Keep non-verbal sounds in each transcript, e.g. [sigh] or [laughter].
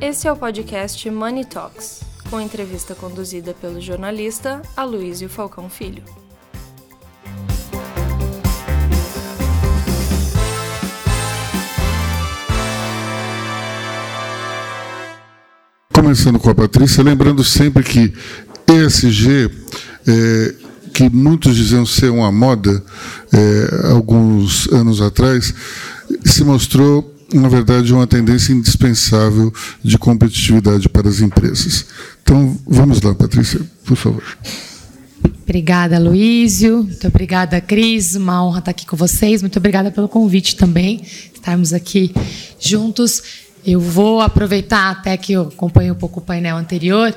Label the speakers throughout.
Speaker 1: Esse é o podcast Money Talks, com entrevista conduzida pelo jornalista Aloysio Falcão Filho.
Speaker 2: Começando com a Patrícia, lembrando sempre que ESG, é, que muitos diziam ser uma moda é, alguns anos atrás, se mostrou, na verdade, uma tendência indispensável de competitividade para as empresas. Então, vamos lá, Patrícia, por favor.
Speaker 3: Obrigada, Luísio. Muito obrigada, Cris. Uma honra estar aqui com vocês. Muito obrigada pelo convite também, estarmos aqui juntos. Eu vou aproveitar até que eu acompanhei um pouco o painel anterior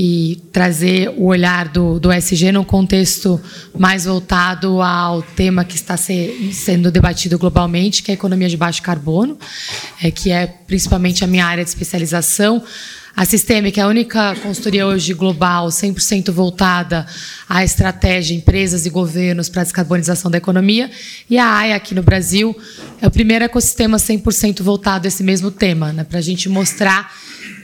Speaker 3: e trazer o olhar do, do SG num contexto mais voltado ao tema que está sendo debatido globalmente, que é a economia de baixo carbono, é, que é principalmente a minha área de especialização. A Sistemic é a única consultoria hoje global 100% voltada à estratégia, empresas e governos para a descarbonização da economia. E a AIA, aqui no Brasil, é o primeiro ecossistema 100% voltado a esse mesmo tema, né, para a gente mostrar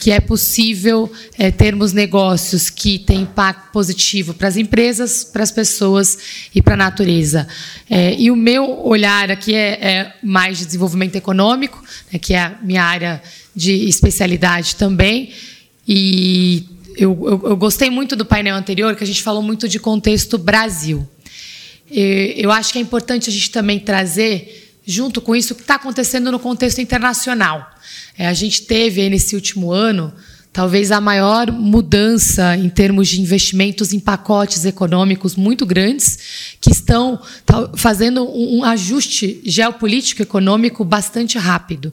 Speaker 3: que é possível é, termos negócios que têm impacto positivo para as empresas, para as pessoas e para a natureza. É, e o meu olhar aqui é, é mais de desenvolvimento econômico, né, que é a minha área de especialidade também. E eu, eu, eu, gostei muito do painel anterior, que a gente falou muito de contexto Brasil. Eu acho que é importante a gente também trazer, junto com isso, o que está acontecendo no contexto internacional. É, a gente teve aí nesse último ano talvez a maior mudança em termos de investimentos em pacotes econômicos muito grandes, que estão fazendo um ajuste geopolítico econômico bastante rápido.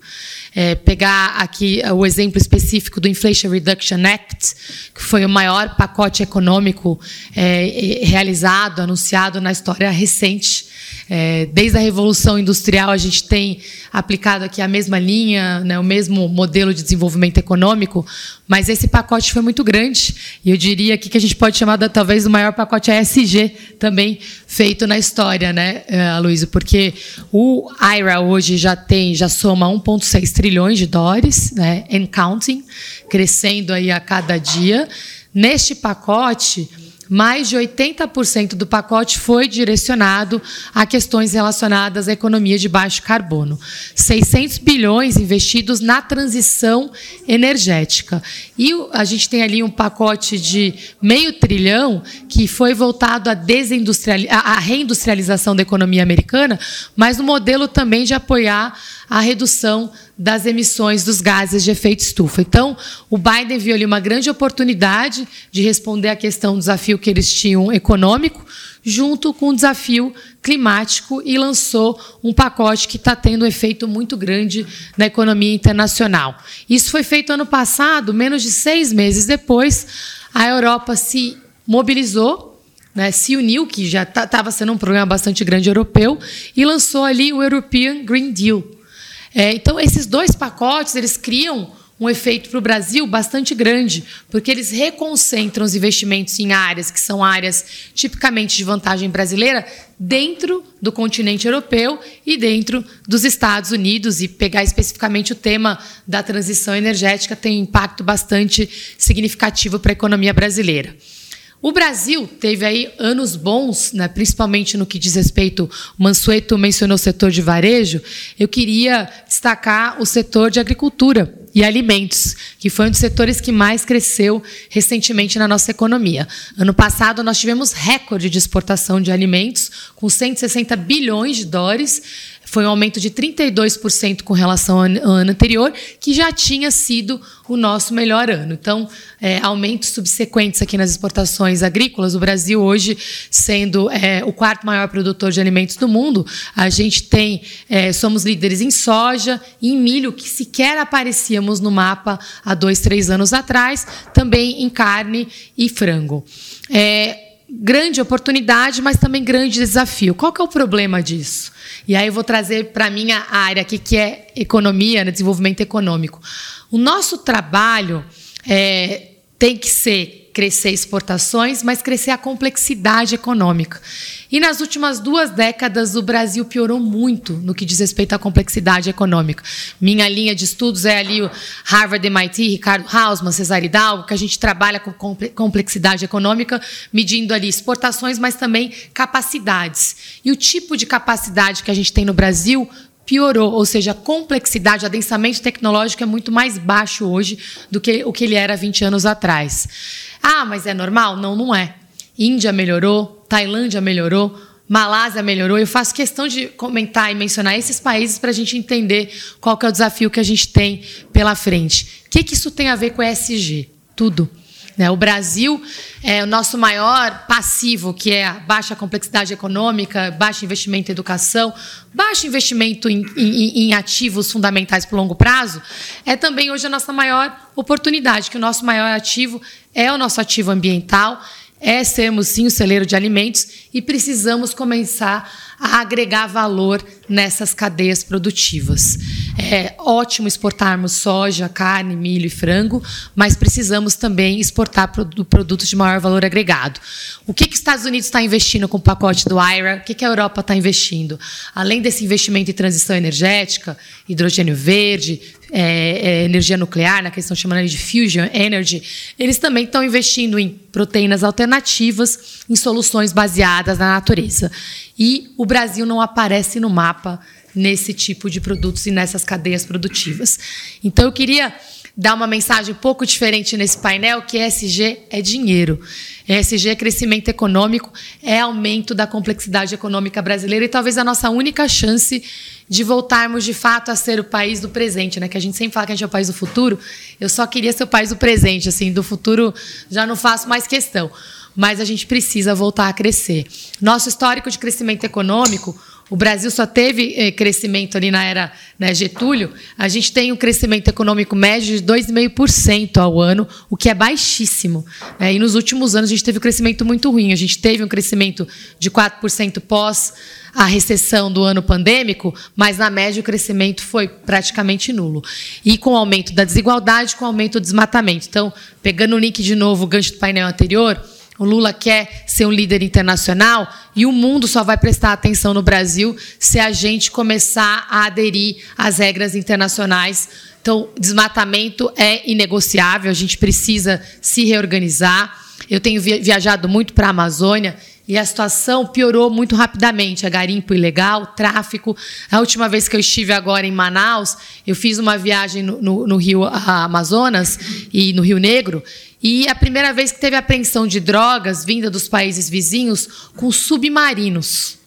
Speaker 3: É, pegar aqui o exemplo específico do Inflation Reduction Act, que foi o maior pacote econômico é, realizado, anunciado na história recente é, desde a Revolução Industrial, a gente tem aplicado aqui a mesma linha, né, o mesmo modelo de desenvolvimento econômico, mas esse pacote foi muito grande. E eu diria aqui que a gente pode chamar de, talvez o maior pacote ESG também feito na história, né, é, Aloysio? Porque o IRA hoje já tem, já soma 1,6 trilhões de dólares, né, and counting, crescendo aí a cada dia. Neste pacote, mais de 80% do pacote foi direcionado a questões relacionadas à economia de baixo carbono. 600 bilhões investidos na transição energética. E a gente tem ali um pacote de meio trilhão que foi voltado à, à reindustrialização da economia americana, mas no modelo também de apoiar a redução das emissões dos gases de efeito estufa. Então, o Biden viu ali uma grande oportunidade de responder à questão do desafio que eles tinham econômico, junto com o desafio climático, e lançou um pacote que está tendo um efeito muito grande na economia internacional. Isso foi feito ano passado, menos de seis meses depois, a Europa se mobilizou né, se uniu, que já estava sendo um programa bastante grande europeu, e lançou ali o European Green Deal, é, então, esses dois pacotes eles criam um efeito para o Brasil bastante grande, porque eles reconcentram os investimentos em áreas que são áreas tipicamente de vantagem brasileira dentro do continente europeu e dentro dos Estados Unidos. E pegar especificamente o tema da transição energética tem um impacto bastante significativo para a economia brasileira. O Brasil teve aí anos bons, né, principalmente no que diz respeito, o Mansueto mencionou o setor de varejo, eu queria destacar o setor de agricultura e alimentos, que foi um dos setores que mais cresceu recentemente na nossa economia. Ano passado, nós tivemos recorde de exportação de alimentos, com 160 bilhões de dólares, foi um aumento de 32% com relação ao ano anterior, que já tinha sido o nosso melhor ano. Então, é, aumentos subsequentes aqui nas exportações agrícolas, o Brasil hoje sendo é, o quarto maior produtor de alimentos do mundo, a gente tem, é, somos líderes em soja, em milho, que sequer aparecíamos no mapa há dois, três anos atrás, também em carne e frango. É, grande oportunidade, mas também grande desafio. Qual que é o problema disso? E aí eu vou trazer para minha área aqui, que é economia, né, desenvolvimento econômico. O nosso trabalho é, tem que ser crescer exportações, mas crescer a complexidade econômica. E nas últimas duas décadas, o Brasil piorou muito no que diz respeito à complexidade econômica. Minha linha de estudos é ali o Harvard, MIT, Ricardo Hausmann, Cesar Hidalgo, que a gente trabalha com complexidade econômica, medindo ali exportações, mas também capacidades. E o tipo de capacidade que a gente tem no Brasil piorou, ou seja, a complexidade, o adensamento tecnológico é muito mais baixo hoje do que o que ele era 20 anos atrás. Ah, mas é normal? Não, não é. Índia melhorou, Tailândia melhorou, Malásia melhorou. Eu faço questão de comentar e mencionar esses países para a gente entender qual que é o desafio que a gente tem pela frente. O que, que isso tem a ver com ESG? Tudo. Né? O Brasil é o nosso maior passivo, que é a baixa complexidade econômica, baixo investimento em educação, baixo investimento em, em, em ativos fundamentais para o longo prazo, é também hoje a nossa maior oportunidade, que o nosso maior ativo é o nosso ativo ambiental, é sermos sim o celeiro de alimentos e precisamos começar a agregar valor nessas cadeias produtivas. É ótimo exportarmos soja, carne, milho e frango, mas precisamos também exportar produtos de maior valor agregado. O que, que os Estados Unidos está investindo com o pacote do IRA? O que, que a Europa está investindo? Além desse investimento em transição energética, hidrogênio verde, é, é, energia nuclear, na questão chamada de fusion energy, eles também estão investindo em proteínas alternativas, em soluções baseadas na natureza. E o Brasil não aparece no mapa nesse tipo de produtos e nessas cadeias produtivas. Então eu queria dar uma mensagem um pouco diferente nesse painel, que ESG é dinheiro. ESG é crescimento econômico, é aumento da complexidade econômica brasileira e talvez a nossa única chance de voltarmos de fato a ser o país do presente, né? Que a gente sempre fala que a gente é o país do futuro. Eu só queria ser o país do presente, assim, do futuro já não faço mais questão. Mas a gente precisa voltar a crescer. Nosso histórico de crescimento econômico, o Brasil só teve eh, crescimento ali na era né, Getúlio. A gente tem um crescimento econômico médio de 2,5% ao ano, o que é baixíssimo. Né? E nos últimos anos a gente teve um crescimento muito ruim. A gente teve um crescimento de 4% pós a recessão do ano pandêmico, mas na média o crescimento foi praticamente nulo. E com o aumento da desigualdade, com o aumento do desmatamento. Então, pegando o link de novo, o gancho do painel anterior, o Lula quer ser um líder internacional e o mundo só vai prestar atenção no Brasil se a gente começar a aderir às regras internacionais. Então, desmatamento é inegociável, a gente precisa se reorganizar. Eu tenho viajado muito para a Amazônia e a situação piorou muito rapidamente. A garimpo ilegal, tráfico. A última vez que eu estive agora em Manaus, eu fiz uma viagem no, no, no Rio Amazonas e no Rio Negro. E a primeira vez que teve apreensão de drogas vinda dos países vizinhos com submarinos.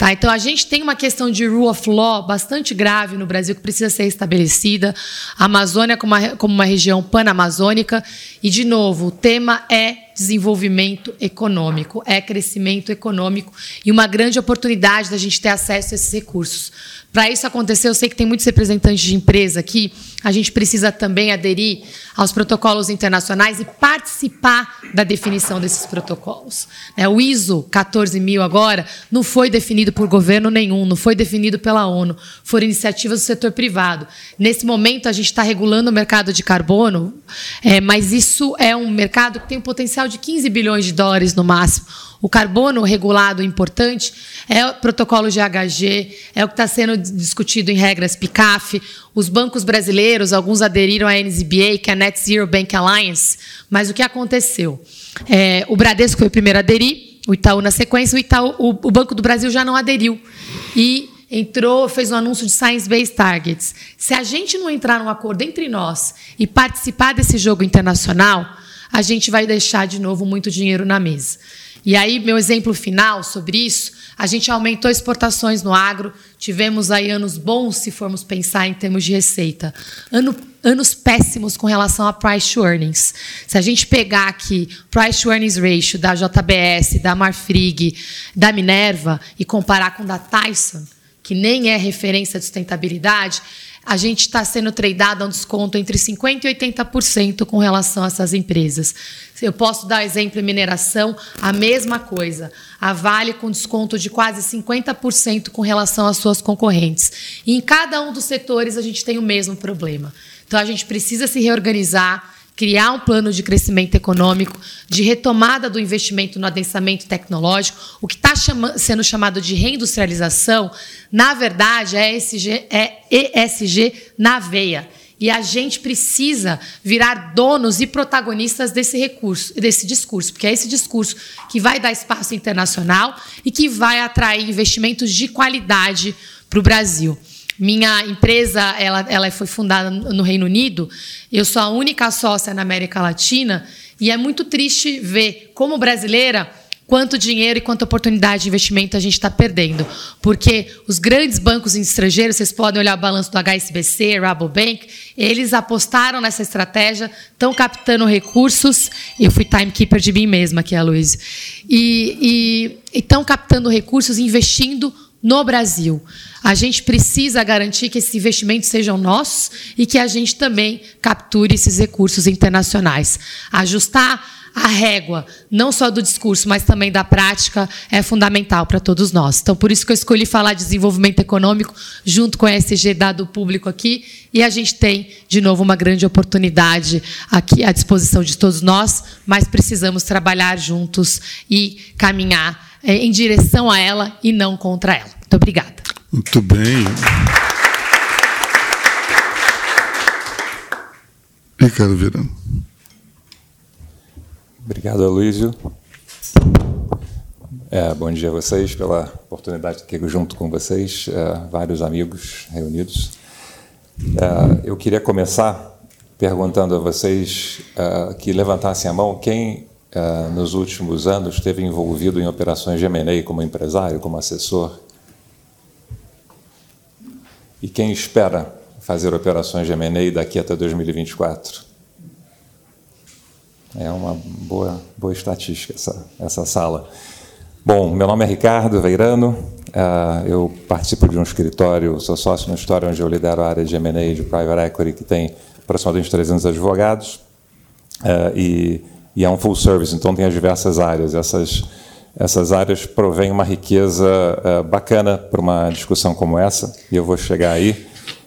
Speaker 3: Tá, então a gente tem uma questão de rule of law bastante grave no Brasil que precisa ser estabelecida. A Amazônia como uma, como uma região panamazônica. E, de novo, o tema é desenvolvimento econômico, é crescimento econômico e uma grande oportunidade da gente ter acesso a esses recursos. Para isso acontecer, eu sei que tem muitos representantes de empresa aqui. A gente precisa também aderir aos protocolos internacionais e participar da definição desses protocolos. É, o ISO 14000 agora não foi definido por governo nenhum, não foi definido pela ONU, foram iniciativas do setor privado. Nesse momento, a gente está regulando o mercado de carbono, é, mas isso é um mercado que tem um potencial de 15 bilhões de dólares no máximo o carbono regulado importante é o protocolo GHG, é o que está sendo discutido em regras PICAF. Os bancos brasileiros, alguns aderiram à NZBA, que é a Net Zero Bank Alliance. Mas o que aconteceu? É, o Bradesco foi o primeiro a aderir, o Itaú na sequência, o, Itaú, o, o Banco do Brasil já não aderiu. E entrou, fez um anúncio de Science-Based Targets. Se a gente não entrar num acordo entre nós e participar desse jogo internacional, a gente vai deixar de novo muito dinheiro na mesa. E aí, meu exemplo final sobre isso, a gente aumentou exportações no agro, tivemos aí anos bons, se formos pensar em termos de receita. Ano, anos péssimos com relação a price to earnings. Se a gente pegar aqui price to earnings ratio da JBS, da Marfrig, da Minerva e comparar com da Tyson, que nem é referência de sustentabilidade, a gente está sendo tradeado a um desconto entre 50% e 80% com relação a essas empresas. Eu posso dar exemplo em mineração, a mesma coisa. A Vale com desconto de quase 50% com relação às suas concorrentes. E em cada um dos setores a gente tem o mesmo problema. Então a gente precisa se reorganizar criar um plano de crescimento econômico, de retomada do investimento no adensamento tecnológico. O que está chama sendo chamado de reindustrialização, na verdade, é ESG, é ESG na veia. E a gente precisa virar donos e protagonistas desse recurso, desse discurso, porque é esse discurso que vai dar espaço internacional e que vai atrair investimentos de qualidade para o Brasil. Minha empresa, ela, ela foi fundada no Reino Unido. Eu sou a única sócia na América Latina e é muito triste ver como brasileira quanto dinheiro e quanta oportunidade de investimento a gente está perdendo. Porque os grandes bancos estrangeiros, vocês podem olhar o balanço do HSBC, Rabobank, eles apostaram nessa estratégia, estão captando recursos. Eu fui timekeeper de mim mesma aqui, a Luiz. E estão captando recursos, investindo no Brasil. A gente precisa garantir que esses investimentos sejam nossos e que a gente também capture esses recursos internacionais. Ajustar a régua, não só do discurso, mas também da prática, é fundamental para todos nós. Então, por isso que eu escolhi falar de desenvolvimento econômico junto com a SG dado público aqui, e a gente tem, de novo, uma grande oportunidade aqui à disposição de todos nós, mas precisamos trabalhar juntos e caminhar é, em direção a ela e não contra ela. Muito obrigada.
Speaker 2: Muito bem. Ricardo Verão.
Speaker 4: Obrigado, Aloysio. É, bom dia a vocês, pela oportunidade de estar aqui junto com vocês, é, vários amigos reunidos. É, eu queria começar perguntando a vocês é, que levantassem a mão quem nos últimos anos esteve envolvido em operações de M&A como empresário, como assessor e quem espera fazer operações de M&A daqui até 2024? É uma boa, boa estatística essa, essa sala. Bom, meu nome é Ricardo Veirano, uh, eu participo de um escritório, sou sócio no escritório onde eu lidero a área de M&A de Private Equity, que tem aproximadamente 300 advogados, uh, e, e é um full service, então tem as diversas áreas. Essas essas áreas provêm uma riqueza uh, bacana para uma discussão como essa, e eu vou chegar aí,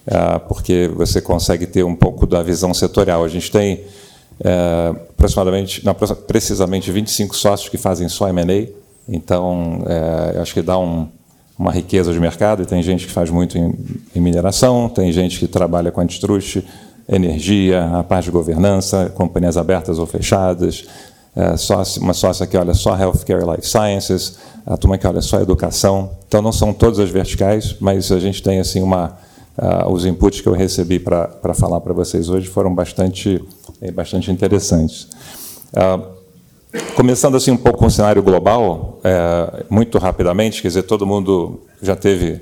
Speaker 4: uh, porque você consegue ter um pouco da visão setorial. A gente tem uh, aproximadamente, não, precisamente 25 sócios que fazem só M&A, então acho que dá um, uma riqueza de mercado, e tem gente que faz muito em, em mineração, tem gente que trabalha com antitruste, energia, a parte de governança, companhias abertas ou fechadas, é, uma sócia que olha só Healthcare e Life Sciences, a turma que olha só Educação. Então, não são todas as verticais, mas a gente tem assim uma... Os inputs que eu recebi para falar para vocês hoje foram bastante, é, bastante interessantes. Uh, começando assim um pouco com o cenário global, é, muito rapidamente, quer dizer, todo mundo já teve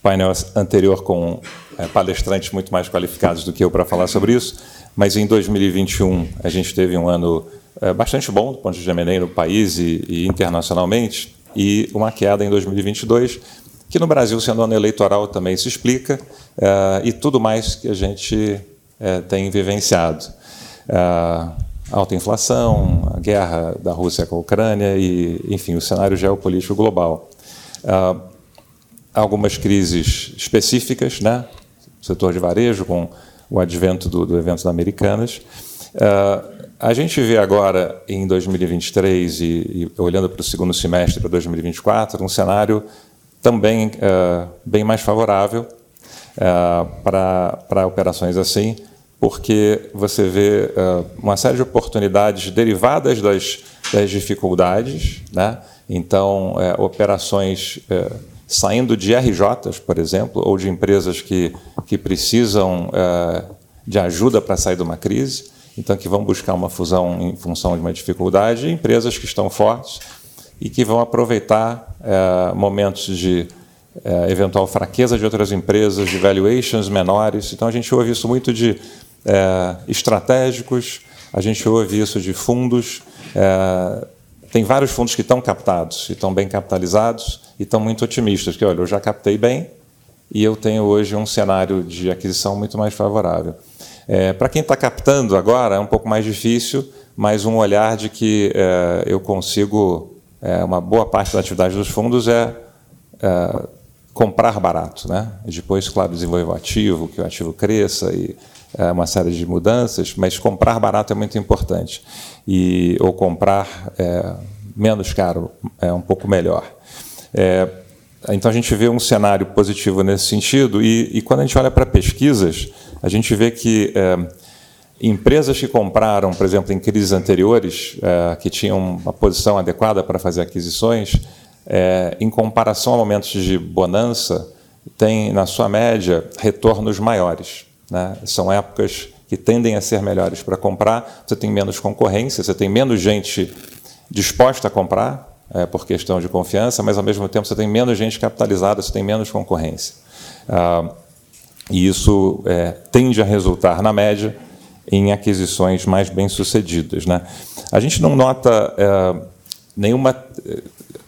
Speaker 4: painel anterior com palestrantes muito mais qualificados do que eu para falar sobre isso, mas em 2021 a gente teve um ano é, bastante bom do ponto de vista M&A no país e, e, internacionalmente, e uma queda em 2022, que no Brasil, sendo ano eleitoral, também se explica, é, e tudo mais que a gente é, tem vivenciado. É, alta inflação, a guerra da Rússia com a Ucrânia e, enfim, o cenário geopolítico global. É, algumas crises específicas, né? Setor de varejo, com o advento do, do evento da Americanas. Uh, a gente vê agora, em 2023, e, e olhando para o segundo semestre para 2024, um cenário também uh, bem mais favorável uh, para operações assim, porque você vê uh, uma série de oportunidades derivadas das, das dificuldades, né? então, operações saindo de RJs, por exemplo, ou de empresas que, que precisam de ajuda para sair de uma crise então que vão buscar uma fusão em função de uma dificuldade, e empresas que estão fortes e que vão aproveitar é, momentos de é, eventual fraqueza de outras empresas, de valuations menores. Então a gente ouve isso muito de é, estratégicos, a gente ouve isso de fundos. É, tem vários fundos que estão captados, e estão bem capitalizados e estão muito otimistas, que olha, eu já captei bem e eu tenho hoje um cenário de aquisição muito mais favorável. É, Para quem está captando agora, é um pouco mais difícil, mas um olhar de que é, eu consigo. É, uma boa parte da atividade dos fundos é, é comprar barato, né? depois, claro, desenvolver o ativo, que o ativo cresça e é, uma série de mudanças, mas comprar barato é muito importante e ou comprar é, menos caro é um pouco melhor. É, então a gente vê um cenário positivo nesse sentido e, e quando a gente olha para pesquisas, a gente vê que é, empresas que compraram, por exemplo, em crises anteriores, é, que tinham uma posição adequada para fazer aquisições, é, em comparação a momentos de bonança, têm, na sua média, retornos maiores. Né? São épocas que tendem a ser melhores para comprar, você tem menos concorrência, você tem menos gente disposta a comprar, é, por questão de confiança, mas ao mesmo tempo você tem menos gente capitalizada, você tem menos concorrência. Ah, e isso é, tende a resultar, na média, em aquisições mais bem-sucedidas. Né? A gente não nota é, nenhuma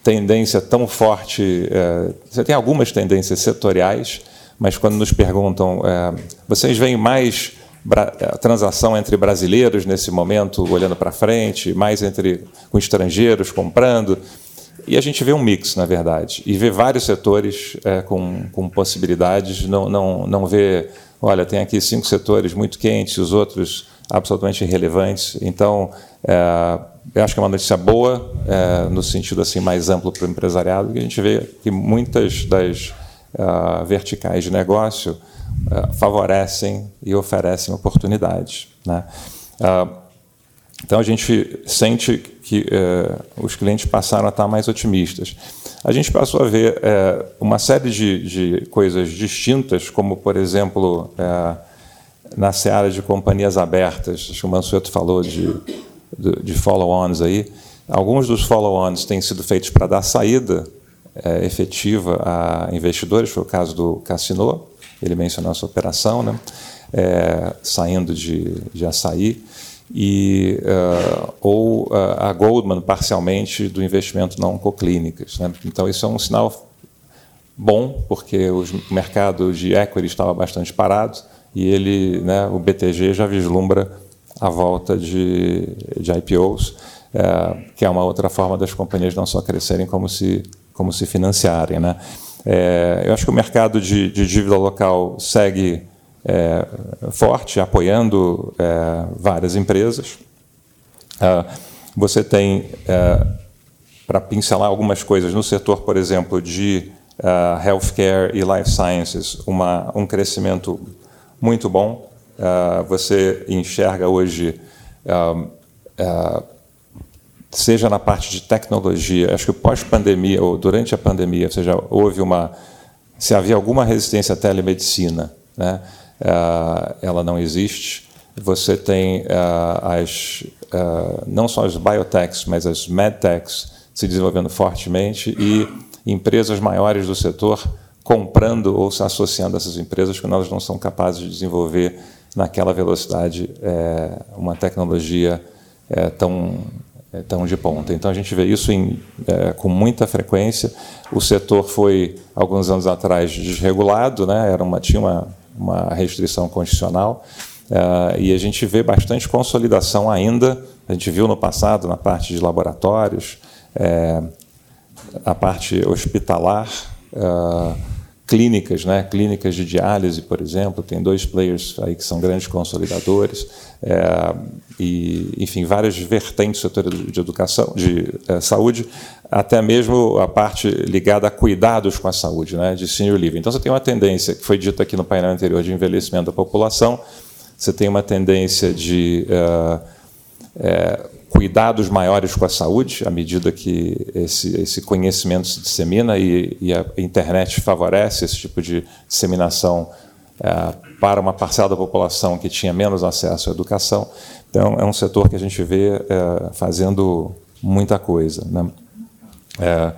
Speaker 4: tendência tão forte. É, você tem algumas tendências setoriais, mas quando nos perguntam, é, vocês veem mais é, transação entre brasileiros nesse momento, olhando para frente, mais entre com estrangeiros comprando. E a gente vê um mix, na verdade, e vê vários setores é, com, com possibilidades, não, não, não vê, olha, tem aqui cinco setores muito quentes, os outros absolutamente irrelevantes. Então, é, eu acho que é uma notícia boa, é, no sentido assim mais amplo para o empresariado, que a gente vê que muitas das uh, verticais de negócio favorecem e oferecem oportunidades. Né? Uh, então a gente sente que os clientes passaram a estar mais otimistas. A gente passou a ver uma série de, de, coisas distintas, como, por exemplo, na seara de companhias abertas, acho que o Mansueto falou de de follow-ons aí. Alguns dos follow-ons têm sido feitos para dar saída efetiva a investidores, foi o caso do Cassino, ele mencionou essa operação, né? É, saindo de, de açaí, e, uh, ou uh, a Goldman parcialmente do investimento na oncoclínicas. Né? Então, isso é um sinal bom, porque o mercado de equity estava bastante parado e ele, né, o BTG já vislumbra a volta de, de IPOs, é, que é uma outra forma das companhias não só crescerem, como se, como se financiarem. Né? É, eu acho que o mercado de, de dívida local segue é, forte, apoiando é, várias empresas. É, você tem, é, para pincelar algumas coisas, no setor, por exemplo, de healthcare e life sciences, uma, um crescimento muito bom. Uh, você enxerga hoje, seja na parte de tecnologia, acho que pós-pandemia ou durante a pandemia, ou seja, houve uma, se havia alguma resistência à telemedicina, né, ela não existe. Você tem as, não só as biotechs, mas as medtechs se desenvolvendo fortemente e empresas maiores do setor comprando ou se associando a essas empresas que nós não somos capazes de desenvolver naquela velocidade é, uma tecnologia é, tão, tão de ponta. Então a gente vê isso em, é, com muita frequência. O setor foi, alguns anos atrás, desregulado, né? Era uma, tinha uma, uma restrição constitucional, é, e a gente vê bastante consolidação ainda. A gente viu no passado, na parte de laboratórios, é, a parte hospitalar clínicas, né? clínicas de diálise, por exemplo, tem dois players aí que são grandes consolidadores, é, e, enfim, várias vertentes do setor de educação, de é, saúde, até mesmo a parte ligada a cuidados com a saúde, né? de senior living. Então, você tem uma tendência, que foi dita aqui no painel anterior, de envelhecimento da população, você tem uma tendência de... É, é cuidados maiores com a saúde, à medida que esse, esse conhecimento se dissemina e, e, a internet favorece esse tipo de disseminação é, para uma parcela da população que tinha menos acesso à educação. Então, é um setor que a gente vê é, fazendo muita coisa. Né? É,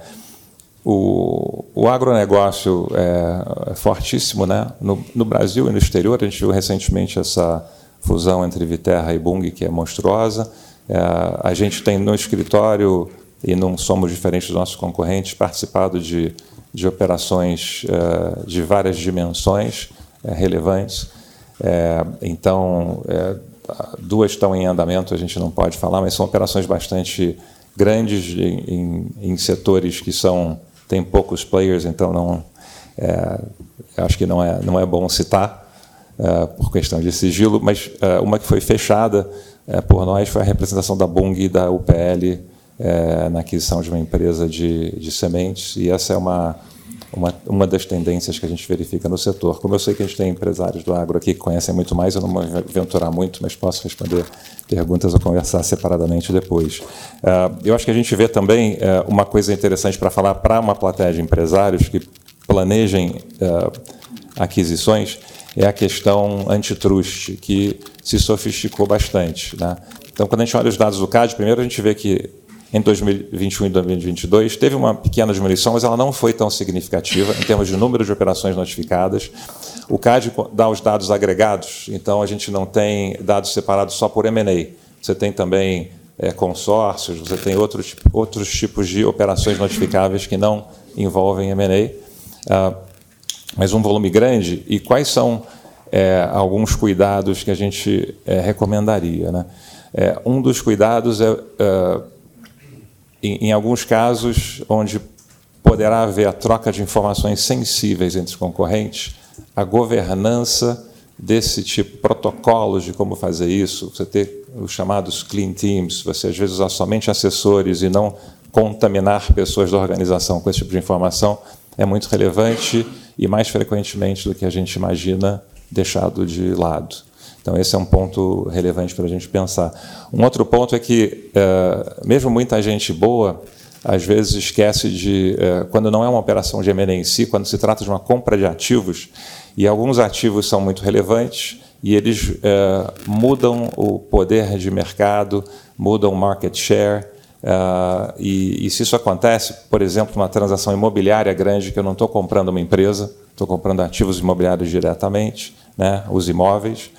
Speaker 4: o, o agronegócio é fortíssimo né? no, no Brasil e no exterior. A gente viu recentemente essa fusão entre Viterra e Bung, que é monstruosa. É, a gente tem no escritório, e não somos diferentes dos nossos concorrentes, participado de, de operações é, de várias dimensões é, relevantes. então, duas estão em andamento, a gente não pode falar, mas são operações bastante grandes em, em, em setores que são têm poucos players, então não é, acho que não é, não é bom citar, é, por questão de sigilo, mas é, uma que foi fechada é, por nós foi a representação da Bung e da UPL é, na aquisição de uma empresa de, de sementes, e essa é uma, uma, uma das tendências que a gente verifica no setor. Como eu sei que a gente tem empresários do agro aqui que conhecem muito mais, eu não vou aventurar muito, mas posso responder perguntas ou conversar separadamente depois. Uh, eu acho que a gente vê também uh, uma coisa interessante para falar para uma plateia de empresários que planejem uh, aquisições, é a questão antitrust, que se sofisticou bastante. Né? Então, quando a gente olha os dados do CAD, primeiro a gente vê que em 2021 e 2022 teve uma pequena diminuição, mas ela não foi tão significativa em termos de número de operações notificadas. O CAD dá os dados agregados, então a gente não tem dados separados só por M&A. Você tem também é, consórcios, você tem outros, outros tipos de operações notificáveis que não envolvem M&A. Ah, mas um volume grande. E quais são é, alguns cuidados que a gente é, recomendaria? Né? É, um dos cuidados é, é, em, em, alguns casos, onde poderá haver a troca de informações sensíveis entre concorrentes, a governança desse tipo, protocolos de como fazer isso, você ter os chamados clean teams, você às vezes usar somente assessores e não contaminar pessoas da organização com esse tipo de informação, é muito relevante e mais frequentemente do que a gente imagina deixado de lado. Então, esse é um ponto relevante para a gente pensar. Um outro ponto é que, é, mesmo muita gente boa, às vezes esquece de, é, quando não é uma operação de M&A em si, quando se trata de uma compra de ativos, e alguns ativos são muito relevantes, e eles é, mudam o poder de mercado, mudam o market share, e, e, se isso acontece, por exemplo, uma transação imobiliária grande, que eu não estou comprando uma empresa, estou comprando ativos imobiliários diretamente, né, os imóveis,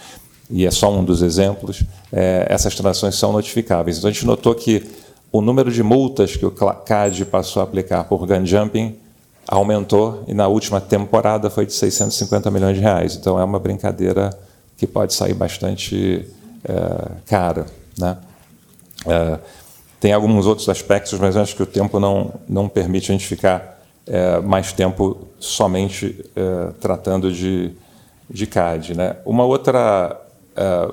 Speaker 4: e é só um dos exemplos, é, essas transações são notificáveis. Então a gente notou que o número de multas que o CAD passou a aplicar por gun jumping aumentou e na última temporada foi de 650 milhões de reais. Então é uma brincadeira que pode sair bastante é, cara. Né? É, tem alguns outros aspectos, mas acho que o tempo não, não permite a gente ficar é, mais tempo somente é, tratando de, de CAD. Né? Uma outra, é,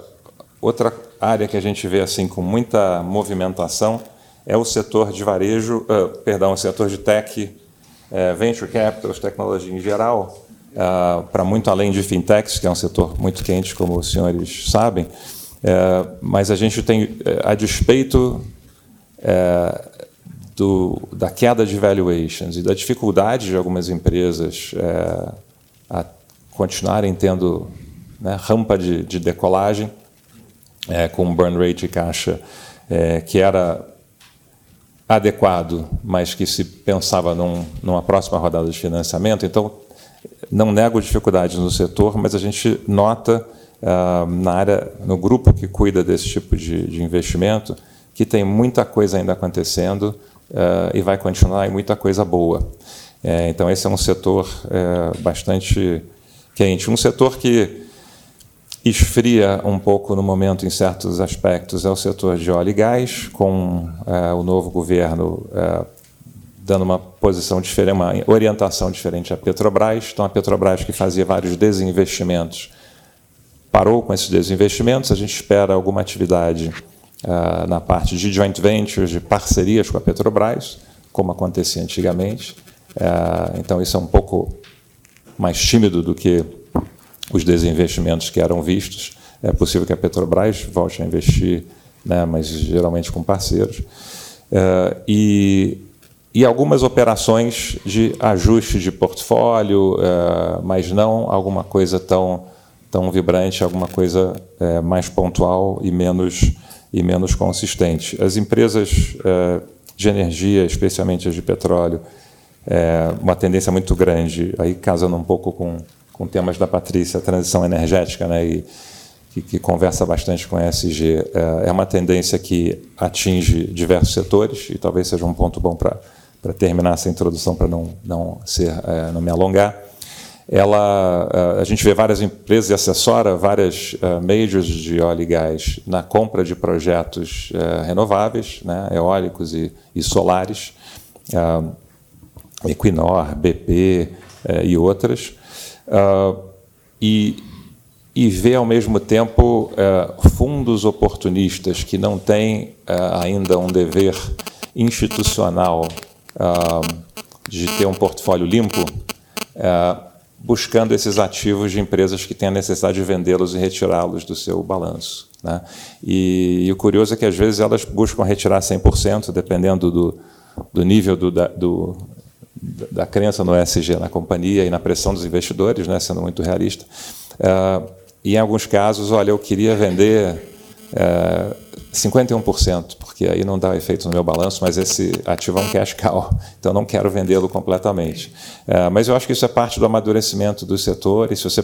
Speaker 4: outra área que a gente vê assim com muita movimentação é o setor de varejo, uh, perdão, o setor de tech, uh, venture capital, tecnologia em geral, uh, para muito além de fintechs, que é um setor muito quente, como os senhores sabem. mas a gente tem, a despeito é, do, da queda de valuations e da dificuldade de algumas empresas é, a continuarem tendo né, rampa de, de decolagem, é, com um burn rate de caixa é, que era adequado, mas que se pensava num, numa próxima rodada de financiamento. Então, não nego dificuldades no setor, mas a gente nota ah, na área, no grupo que cuida desse tipo de, de investimento, que tem muita coisa ainda acontecendo uh, e vai continuar e muita coisa boa. É, então, esse é um setor é, bastante quente. Um setor que esfria um pouco no momento em certos aspectos é o setor de óleo e gás, com é, o novo governo dando uma posição diferente, uma orientação diferente à Petrobras. Então, a Petrobras, que fazia vários desinvestimentos, parou com esses desinvestimentos. A gente espera alguma atividade uh, na parte de joint ventures, de parcerias com a Petrobras, como acontecia antigamente. Uh, então, isso é um pouco mais tímido do que os desinvestimentos que eram vistos. É possível que a Petrobras volte a investir, né, mas geralmente com parceiros. Uh, e, e algumas operações de ajuste de portfólio, mas não alguma coisa tão, tão vibrante, alguma coisa uh, mais pontual e menos e menos consistente. As empresas eh, de energia, especialmente as de petróleo, é uma tendência muito grande, aí casando um pouco com, com temas da Patrícia, a transição energética, né, e, que, que conversa bastante com a ESG, é, é uma tendência que atinge diversos setores, e talvez seja um ponto bom para terminar essa introdução, para não, não, ser, é, não me alongar ela, eh, a gente vê várias empresas e assessora várias uh, majors de óleo e gás na compra de projetos uh, renováveis, né, eólicos e, e solares. Uh, Equinor, BP, é, e outras, uh, e, e ver, ao mesmo tempo, fundos oportunistas que não têm ainda um dever institucional de ter um portfólio limpo, buscando esses ativos de empresas que têm a necessidade de vendê-los e retirá-los do seu balanço. Né? E, e, o curioso é que, às vezes, elas buscam retirar 100%, dependendo do, do nível do, da, do, da crença no ESG na companhia e na pressão dos investidores, né, sendo muito realista. Uh, e em alguns casos, olha, eu queria vender uh, 51%, porque aí não dá efeito no meu balanço, mas esse ativo é um cash cow, [laughs] então não quero vendê-lo completamente. Uh, mas eu acho que isso é parte do amadurecimento do setor, e se você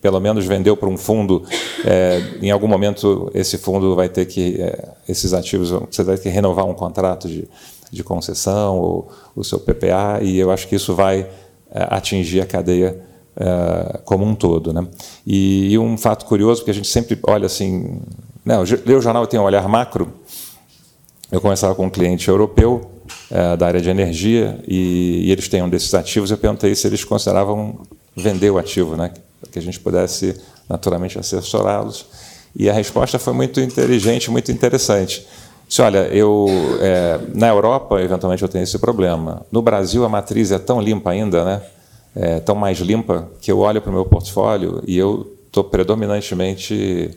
Speaker 4: pelo menos vendeu para um fundo, é, em algum momento esse fundo vai ter que, é, esses ativos, você vai ter que renovar um contrato de, de concessão ou o seu PPA, e eu acho que isso vai é, atingir a cadeia é, como um todo. Né? E, e, um fato curioso, porque a gente sempre olha assim, né, ler o jornal tem um olhar macro, eu conversava com um cliente europeu é, da área de energia e, e, eles têm um desses ativos. Eu perguntei se eles consideravam vender o ativo, né, que a gente pudesse naturalmente assessorá-los. E a resposta foi muito inteligente, muito interessante. Disse, olha, eu é, na Europa eventualmente eu tenho esse problema. No Brasil a matriz é tão limpa ainda, né? É, tão mais limpa que eu olho para o meu portfólio e eu estou predominantemente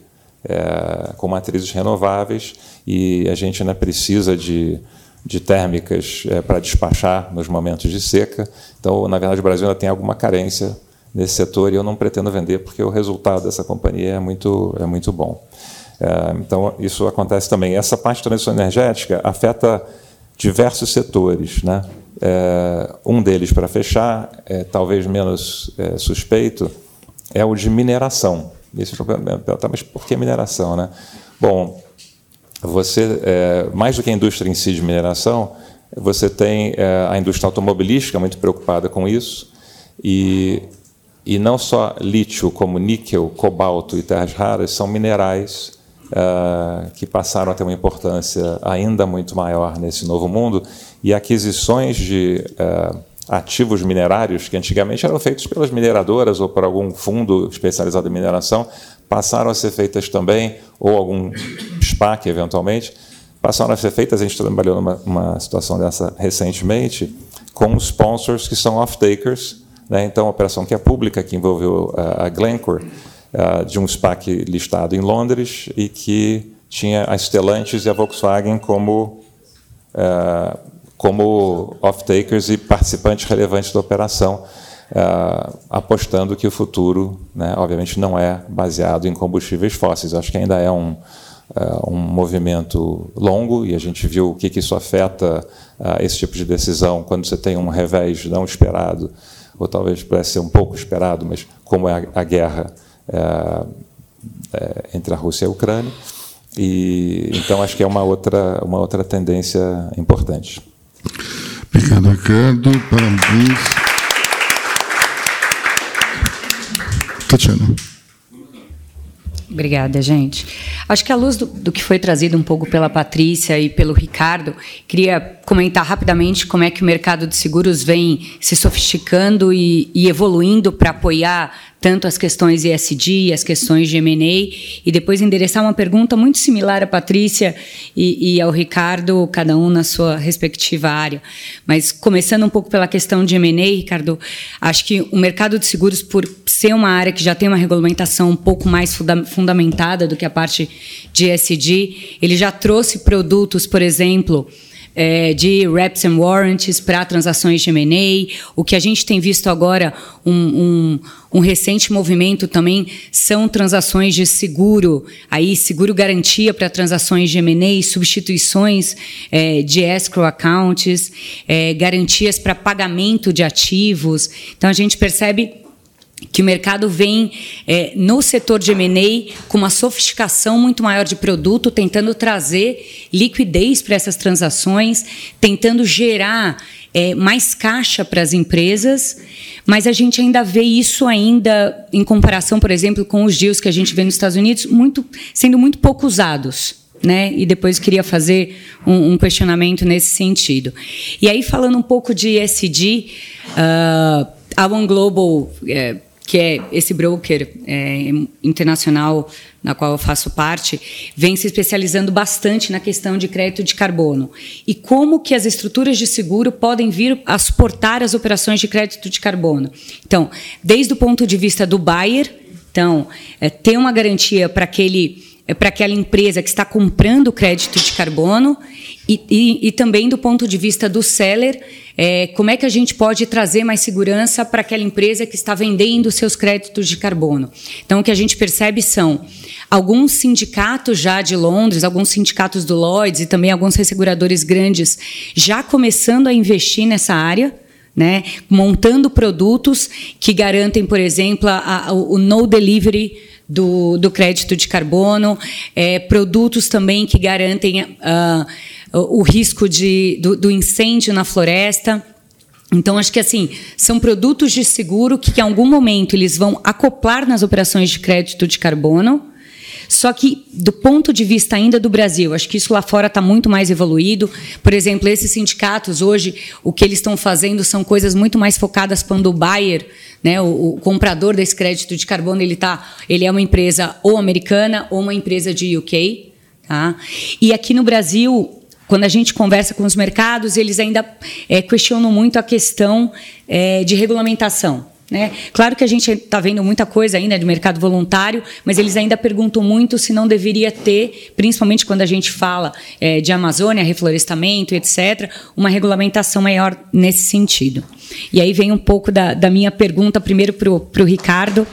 Speaker 4: é, com matrizes renováveis e a gente ainda precisa de, de térmicas é, para despachar nos momentos de seca. Então, na verdade, o Brasil ainda tem alguma carência nesse setor e eu não pretendo vender porque o resultado dessa companhia é muito, é muito bom. É, então, isso acontece também. Essa parte da transição energética afeta diversos setores. Né? É, um deles, para fechar, é, talvez menos é, suspeito, é o de mineração. Isso tá, mas por que mineração? Né? Bom, você, é, mais do que a indústria em si de mineração, você tem é, a indústria automobilística muito preocupada com isso, e, e não só lítio, como níquel, cobalto e terras raras, são minerais uh, que passaram a ter uma importância ainda muito maior nesse novo mundo, e aquisições de uh, ativos minerários, que antigamente eram feitos pelas mineradoras ou por algum fundo especializado em mineração, passaram a ser feitas também, ou algum SPAC eventualmente, passaram a ser feitas, a gente trabalhou numa situação dessa recentemente, com sponsors que são off-takers, né? então a operação que é pública, que envolveu a Glencore, de um SPAC listado em Londres e que tinha a Stellantis e a Volkswagen como, uh, como off-takers e participantes relevantes da operação, uh, apostando que o futuro, né, obviamente, não é baseado em combustíveis fósseis. Acho que ainda é um, um movimento longo e a gente viu o que, que isso afeta esse tipo de decisão quando você tem um revés não esperado, ou talvez pudesse ser um pouco esperado, mas como é a, a guerra é, é, entre a Rússia e a Ucrânia. E, então, acho que é uma outra, uma outra tendência importante.
Speaker 2: Obrigado, Ricardo. Parabéns. Tatiana.
Speaker 5: Obrigada, gente. Acho que à luz do, do, que foi trazido um pouco pela Patrícia e pelo Ricardo, queria comentar rapidamente como é que o mercado de seguros vem se sofisticando e, e evoluindo para apoiar tanto as questões ESG, as questões de M&A, e depois endereçar uma pergunta muito similar à Patrícia e, e, ao Ricardo, cada um na sua respectiva área. Mas começando um pouco pela questão de M&A, Ricardo, acho que o mercado de seguros, por ser uma área que já tem uma regulamentação um pouco mais funda fundamentada do que a parte de ESG, ele já trouxe produtos, por exemplo, é, de reps and warranties para transações de M&A. O que a gente tem visto agora, um, um, um, recente movimento também, são transações de seguro, aí seguro garantia para transações de M&A, substituições é, de escrow accounts, é, garantias para pagamento de ativos. Então, a gente percebe que o mercado vem é, no setor de M&A com uma sofisticação muito maior de produto, tentando trazer liquidez para essas transações, tentando gerar é, mais caixa para as empresas, mas a gente ainda vê isso ainda em comparação, por exemplo, com os deals que a gente vê nos Estados Unidos, muito, sendo muito pouco usados. Né? E depois queria fazer um, um, questionamento nesse sentido. E aí, falando um pouco de ESG, uh, a One Global, é, que é esse broker é, internacional na qual eu faço parte, vem se especializando bastante na questão de crédito de carbono e como que as estruturas de seguro podem vir a suportar as operações de crédito de carbono. Então, desde o ponto de vista do buyer, então, é, ter uma garantia para aquele para aquela empresa que está comprando crédito de carbono e, e, e também do ponto de vista do seller, é, como é que a gente pode trazer mais segurança para aquela empresa que está vendendo seus créditos de carbono. Então, o que a gente percebe são alguns sindicatos já de Londres, alguns sindicatos do Lloyds e também alguns resseguradores grandes já começando a investir nessa área. Né, montando produtos que garantem, por exemplo, a, a, o no delivery do, do crédito de carbono, é, produtos também que garantem uh, o risco de, do, do incêndio na floresta. Então, acho que assim, são produtos de seguro que, em algum momento, eles vão acoplar nas operações de crédito de carbono só que, do ponto de vista ainda do Brasil, acho que isso lá fora está muito mais evoluído. Por exemplo, esses sindicatos hoje, o que eles estão fazendo são coisas muito mais focadas quando o buyer, né, o, o comprador desse crédito de carbono, ele, tá, ele é uma empresa ou americana ou uma empresa de UK. Tá? E aqui no Brasil, quando a gente conversa com os mercados, eles ainda é, questionam muito a questão é, de regulamentação. Né? Claro que a gente está vendo muita coisa ainda de mercado voluntário, mas eles ainda perguntam muito se não deveria ter, principalmente quando a gente fala é, de Amazônia, reflorestamento, etc., uma regulamentação maior nesse sentido. E aí vem um pouco da, da minha pergunta, primeiro para o Ricardo.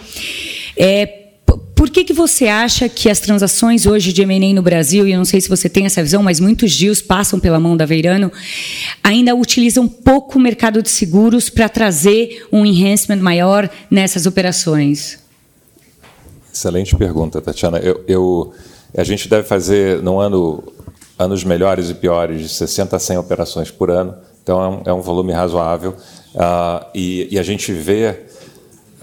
Speaker 5: É, por que, que você acha que as transações hoje de M&A no Brasil, e eu não sei se você tem essa visão, mas muitos deals passam pela mão da Veirano, ainda utilizam pouco o mercado de seguros para trazer um enhancement maior nessas operações?
Speaker 4: Excelente pergunta, Tatiana. Eu, eu, a gente deve fazer, no ano, anos melhores e piores, de 60 a 100 operações por ano, então é um, é um volume razoável. Uh, e, e a gente vê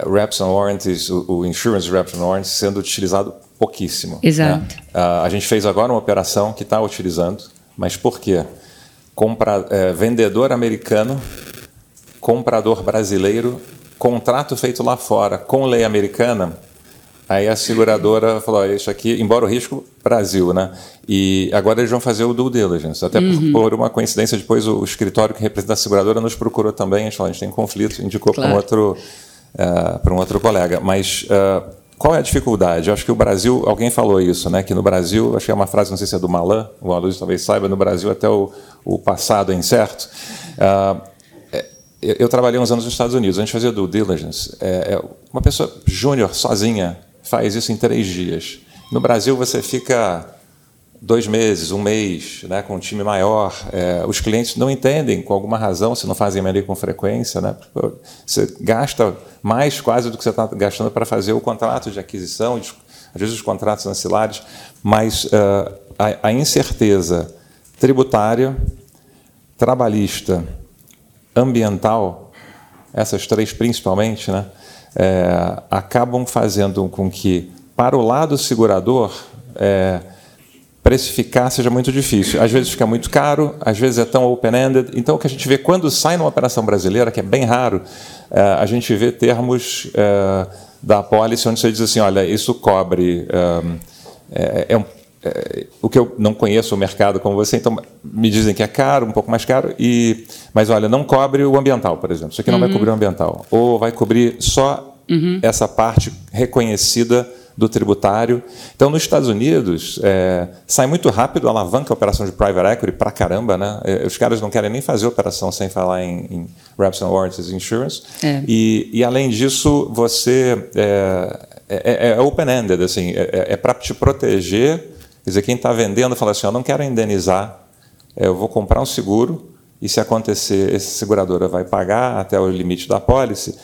Speaker 4: reps and warranties, o, o insurance reps and warranties sendo utilizado pouquíssimo.
Speaker 5: Né? Exato.
Speaker 4: Né? Uh, a gente fez agora uma operação que está utilizando, mas por quê? Compra, é, vendedor americano, comprador brasileiro, contrato feito lá fora com lei americana. Aí a seguradora falou: isso aqui, embora o risco, Brasil, né? E agora eles vão fazer o due diligence. Até uhum. por, por, uma coincidência, depois o, o, escritório que representa a seguradora nos procurou também. A gente, falou, a gente tem conflito, indicou claro. para um outro uh, para um outro colega. Mas uh, qual é a dificuldade? Eu acho que o Brasil, alguém falou isso, né? Que no Brasil, acho que é uma frase, não sei se é do Malan, o Aluís talvez saiba, no Brasil até o, o passado é incerto. Uh, eu, eu, trabalhei uns anos nos Estados Unidos, a gente fazia due diligence. É, é uma pessoa júnior, sozinha, faz isso em três dias. No Brasil, você fica dois meses, um mês, né, com um time maior. É, os clientes não entendem, com alguma razão, se não fazem M&A com frequência. Né? Você gasta mais quase do que você está gastando para fazer o contrato de aquisição, às vezes os contratos ancilares, mas uh, a, a incerteza tributária, trabalhista, ambiental, essas três principalmente, né, é, acabam fazendo com que, para o lado segurador, é, precificar seja muito difícil. Às vezes fica muito caro, às vezes é tão open-ended. Então, o que a gente vê quando sai numa operação brasileira, que é bem raro, é, a gente vê termos é, da policy onde você diz assim, olha, isso cobre... É, é, um, é, o que eu não conheço o mercado como você, então me dizem que é caro, um pouco mais caro, e, mas olha, não cobre o ambiental, por exemplo. Isso aqui não uhum. vai cobrir o ambiental. Ou vai cobrir só uhum. essa parte reconhecida do tributário. Então, nos Estados Unidos, é, sai muito rápido, alavanca a operação de private equity para caramba. Né? É, os caras não querem nem fazer operação sem falar em, em reps and warranties insurance. É. E, e, além disso, você é, é, é open-ended, assim, é, para te proteger. Quer dizer, quem está vendendo fala assim: eu não quero indenizar, eu vou comprar um seguro e se acontecer, essa seguradora vai pagar até o limite da pólice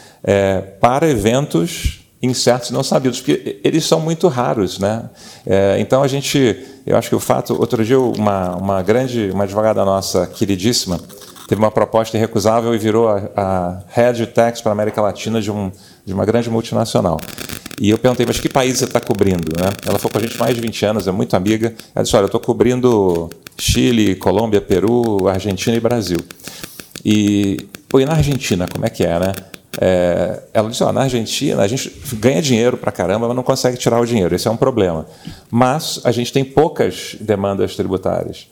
Speaker 4: para eventos incertos não sabidos, porque eles são muito raros, né? É, então a gente, eu acho que o fato, outro dia uma, uma grande, uma advogada nossa queridíssima teve uma proposta irrecusável e virou a, a head tax para a América Latina de, um, de uma grande multinacional. E eu perguntei, mas que país você está cobrindo? Né? Ela foi com a gente mais de 20 anos, é muito amiga. Ela disse, olha, eu estou cobrindo Chile, Colômbia, Peru, Argentina e Brasil. E, pô, e na Argentina, como é que é, né? É, ela disse: oh, na Argentina a gente ganha dinheiro para caramba, mas não consegue tirar o dinheiro. Esse é um problema. Mas a gente tem poucas demandas tributárias.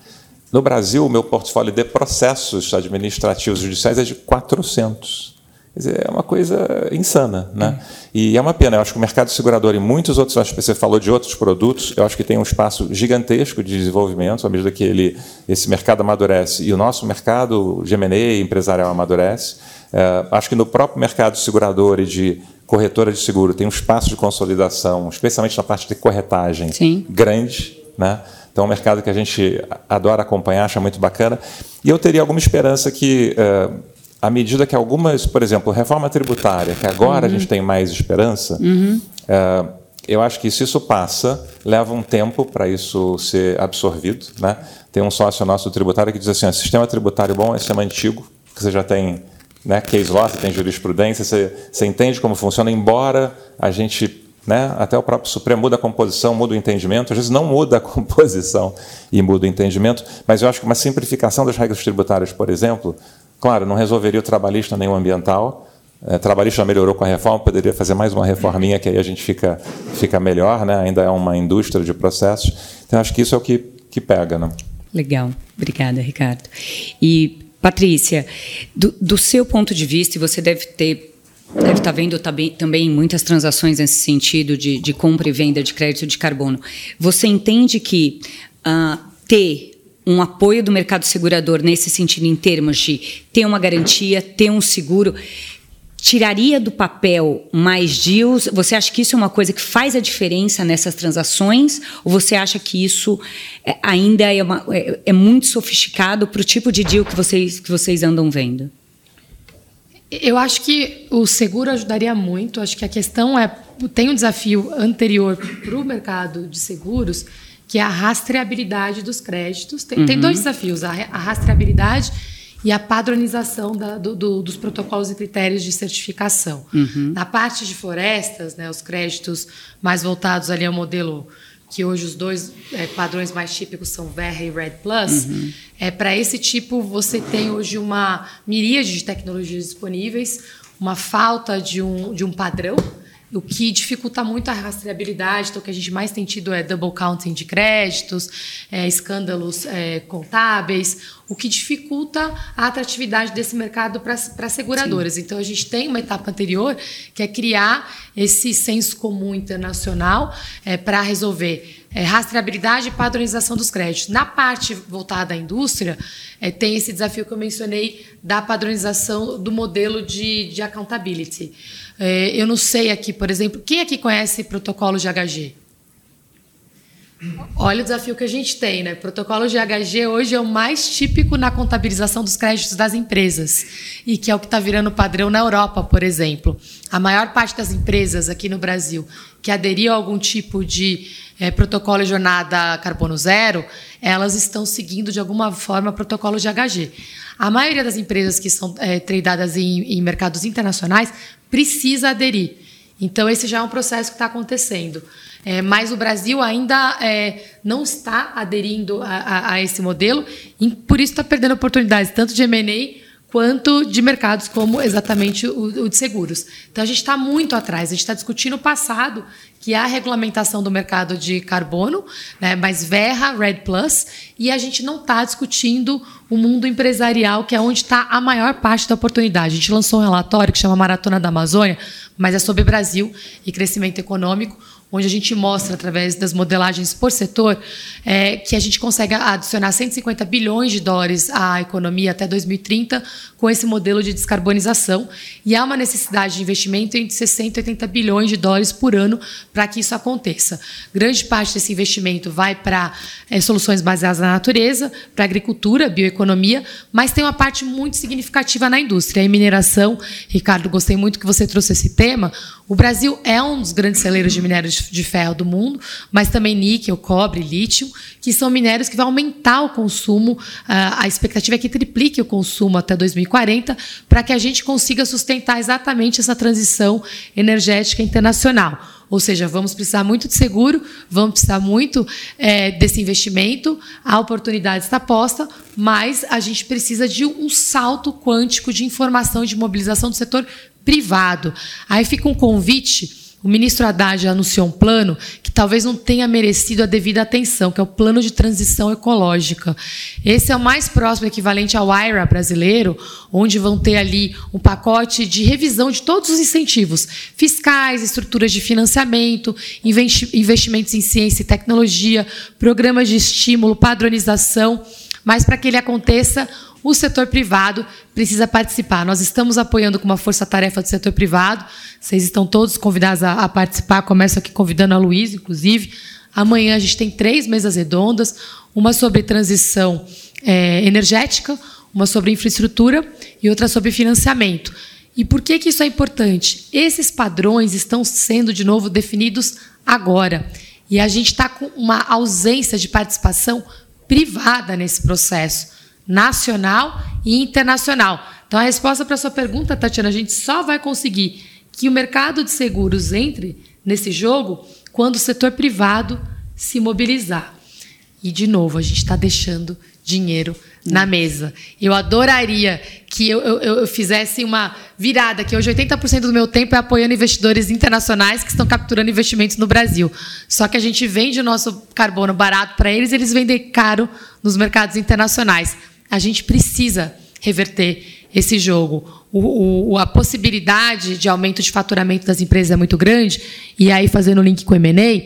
Speaker 4: No Brasil, o meu portfólio de processos administrativos judiciais é de 400. Quer dizer, é uma coisa insana. Né? E é uma pena. Eu acho que o mercado segurador e muitos outros, acho que você falou de outros produtos, eu acho que tem um espaço gigantesco de desenvolvimento à medida que ele, esse mercado amadurece e o nosso mercado de M&A empresarial amadurece. É, acho que no próprio mercado segurador e de corretora de seguro tem um espaço de consolidação, especialmente na parte de corretagem,
Speaker 5: Sim.
Speaker 4: grande. Né? Então, é um mercado que a gente adora acompanhar, acha muito bacana. E eu teria alguma esperança que, é, à medida que algumas, por exemplo, reforma tributária, que agora uhum. a gente tem mais esperança, uhum. é, eu acho que se isso passa, leva um tempo para isso ser absorvido. Né? Tem um sócio nosso tributário que diz assim: o sistema tributário bom é sistema antigo, que você já tem né, case law, você tem jurisprudência, você, você entende como funciona, embora a gente né? Até o próprio Supremo muda a composição, muda o entendimento. Às vezes não muda a [laughs] composição e muda o entendimento, mas eu acho que uma simplificação das regras tributárias, por exemplo, claro, não resolveria o trabalhista nem o ambiental. É, trabalhista melhorou com a reforma, poderia fazer mais uma reforminha que aí a gente fica, fica melhor, né? ainda é uma indústria de processos. Então, acho que isso é o que, que pega. Né?
Speaker 5: Legal, obrigada, Ricardo. E, Patrícia, do, do seu ponto de vista, e você deve ter deve estar tá vendo também muitas transações nesse sentido de, de compra e venda de crédito de carbono. Você entende que uh, ter um apoio do mercado segurador nesse sentido, em termos de ter uma garantia, ter um seguro, tiraria do papel mais deals? Você acha que isso é uma coisa que faz a diferença nessas transações? Ou você acha que isso é, ainda é, uma, é, é muito sofisticado para o tipo de deal que vocês, que vocês andam vendo?
Speaker 3: Eu acho que o seguro ajudaria muito. Acho que a questão é tem um desafio anterior para o mercado de seguros, que é a rastreabilidade dos créditos. Tem, uhum. tem dois desafios: a, a, rastreabilidade e a padronização da, do, do, dos protocolos e critérios de certificação. Uhum. Na parte de florestas, né, os créditos mais voltados ali ao modelo que hoje os dois é, padrões mais típicos são Verra e Red Plus, uhum. é, para esse tipo você tem hoje uma miríade de tecnologias disponíveis, uma falta de um, de um padrão o que dificulta muito a rastreabilidade. Então, o que a gente mais tem tido é double counting de créditos, é, escândalos é, contábeis, o que dificulta a atratividade desse mercado para seguradoras. Sim. Então, a gente tem uma etapa anterior, que é criar esse senso comum internacional é, para resolver é, rastreabilidade e padronização dos créditos. Na parte voltada à indústria, é, tem esse desafio que eu mencionei da padronização do modelo de, de accountability. É, eu não sei aqui, por exemplo, quem aqui conhece protocolo de HG? Olha o desafio que a gente tem, né? Protocolo de HG hoje é o mais típico na contabilização dos créditos das empresas e que é o que está virando padrão na Europa, por exemplo. A maior parte das empresas aqui no Brasil que aderiu a algum tipo de é, protocolo de jornada carbono zero, elas estão seguindo de alguma forma protocolo de HG. A maioria das empresas que são é, tradadas em, em mercados internacionais precisa aderir. Então, esse já é um processo que está acontecendo. É, mas o Brasil ainda é, não está aderindo a, a, a, esse modelo e por isso está perdendo oportunidades tanto de M&A quanto de mercados como exatamente o, o de seguros. Então a gente está muito atrás. A gente está discutindo o passado, que é a regulamentação do mercado de carbono, né, mais Verra, Red Plus, e a gente não está discutindo o mundo empresarial, que é onde está a maior parte da oportunidade. A gente lançou um relatório que chama Maratona da Amazônia, mas é sobre Brasil e crescimento econômico onde a gente mostra, através das modelagens por setor, é, que a gente consegue adicionar 150 bilhões de dólares à economia até 2030 com esse modelo de descarbonização. E há uma necessidade de investimento entre 60 e 80 bilhões de dólares por ano para que isso aconteça. Grande parte desse investimento vai para é, soluções baseadas na natureza, para agricultura, bioeconomia, mas tem uma parte muito significativa na indústria. A mineração, Ricardo, gostei muito que você trouxe esse tema. O Brasil é um dos grandes celeiros de minérios de ferro do mundo, mas também níquel, cobre, lítio, que são minérios que vão aumentar o consumo. Ah, a expectativa é que triplique o consumo até 2040, para que a gente consiga sustentar exatamente essa transição energética internacional. Ou seja, vamos precisar muito de seguro, vamos precisar muito é, desse investimento, a oportunidade está posta, mas a gente precisa de um salto quântico de informação e de mobilização do setor privado. Aí fica um convite o ministro Haddad anunciou um plano que talvez não tenha merecido a devida atenção, que é o Plano de Transição Ecológica. Esse é o mais próximo equivalente ao IRA brasileiro, onde vão ter ali um pacote de revisão de todos os incentivos fiscais, estruturas de financiamento, investimentos em ciência e tecnologia, programas de estímulo, padronização. Mas para que ele aconteça, o setor privado precisa participar. Nós estamos apoiando com uma força-tarefa do setor privado. Vocês estão todos convidados a, a participar. Começo aqui convidando a Luiz, inclusive. Amanhã a gente tem três mesas redondas: uma sobre transição é, energética, uma sobre infraestrutura e outra sobre financiamento. E por que, que isso é importante? Esses padrões estão sendo, de novo, definidos agora. E a gente está com uma ausência de participação privada nesse processo nacional e internacional. Então, a resposta para a sua pergunta, Tatiana, a gente só vai conseguir que o mercado de seguros entre nesse jogo quando o setor privado se mobilizar. E, de novo, a gente está deixando dinheiro na mesa. Eu adoraria que eu, eu, eu, fizesse uma virada, que hoje 80% do meu tempo é apoiando investidores internacionais que estão capturando investimentos no Brasil. Só que a gente vende o nosso carbono barato para eles, eles vendem caro nos mercados internacionais. A gente precisa reverter esse jogo. O, o, a possibilidade de aumento de faturamento das empresas é muito grande, e aí, fazendo o link com o MA,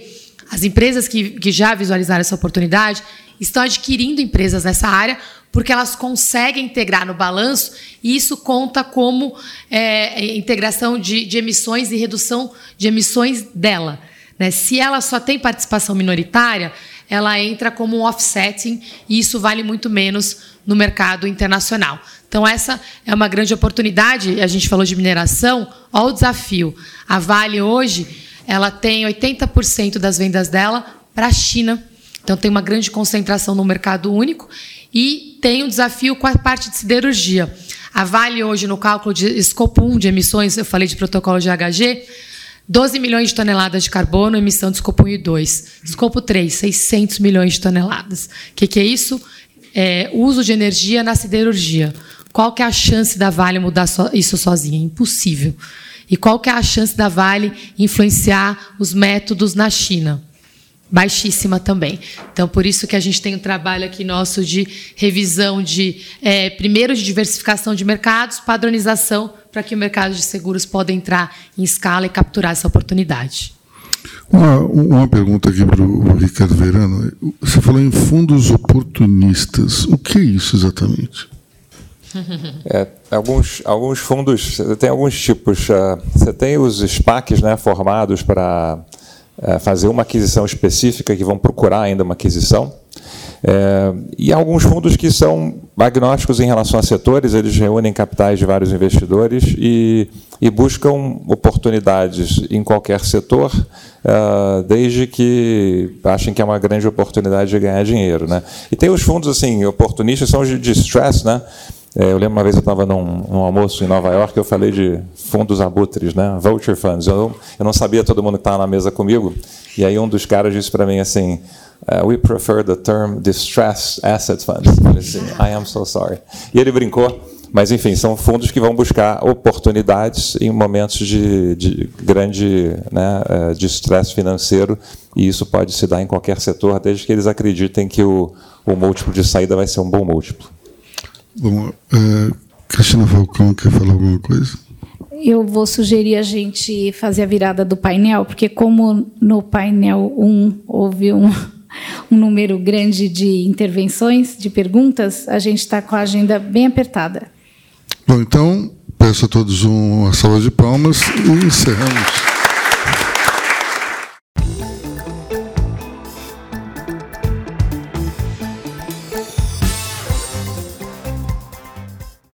Speaker 3: as empresas que, que já visualizaram essa oportunidade estão adquirindo empresas nessa área porque elas conseguem integrar no balanço e isso conta como é, integração de, de emissões e redução de emissões dela. Né? Se ela só tem participação minoritária, ela entra como um offsetting e isso vale muito menos no mercado internacional. Então, essa é uma grande oportunidade. A gente falou de mineração, olha o desafio. A Vale hoje ela tem 80% das vendas dela para a China. Então, tem uma grande concentração no mercado único e tem um desafio com a parte de siderurgia. A Vale hoje, no cálculo de escopo 1 de emissões, eu falei de protocolo de HG, 12 milhões de toneladas de carbono, emissão de escopo 1 e 2. Escopo 3, 600 milhões de toneladas. O que, que é isso? É, uso de energia na siderurgia. Qual que é a chance da Vale mudar isso sozinha? Impossível. E qual que é a chance da Vale influenciar os métodos na China? Baixíssima também. Então, por isso que a gente tem um trabalho aqui nosso de revisão de, é, primeiro, de diversificação de mercados, padronização, para que o mercado de seguros possa entrar em escala e capturar essa oportunidade.
Speaker 2: Uma, uma pergunta aqui para o Ricardo Verano. Você falou em fundos oportunistas. O que é isso exatamente? [laughs]
Speaker 4: É, alguns, alguns fundos, tem alguns tipos. Uh, você tem os SPACs né, formados para fazer uma aquisição específica, que vão procurar ainda uma aquisição. É, e alguns fundos que são agnósticos em relação a setores, eles reúnem capitais de vários investidores e, e buscam oportunidades em qualquer setor, uh, desde que achem que é uma grande oportunidade de ganhar dinheiro. Né? E tem os fundos assim oportunistas, são de stress, né? É, eu lembro uma vez eu estava num, num, almoço em Nova York, eu falei de fundos abutres, né? Vulture funds. Eu, eu não sabia todo mundo que estava na mesa comigo. E aí um dos caras disse para mim assim: uh, We prefer the term distressed asset funds. Assim: I am so sorry. E ele brincou. Mas, enfim, são fundos que vão buscar oportunidades em momentos de, de grande né, de estresse financeiro, e isso pode se dar em qualquer setor, desde que eles acreditem que o, o múltiplo de saída vai ser um bom múltiplo.
Speaker 2: Bom, uh, Cristina Falcão quer falar alguma coisa?
Speaker 6: Eu vou sugerir a gente fazer a virada do painel, porque como no painel 1 houve um, um número grande de intervenções, de perguntas, a gente está com a agenda bem apertada.
Speaker 2: Bom, então, peço a todos uma salva de palmas e encerramos.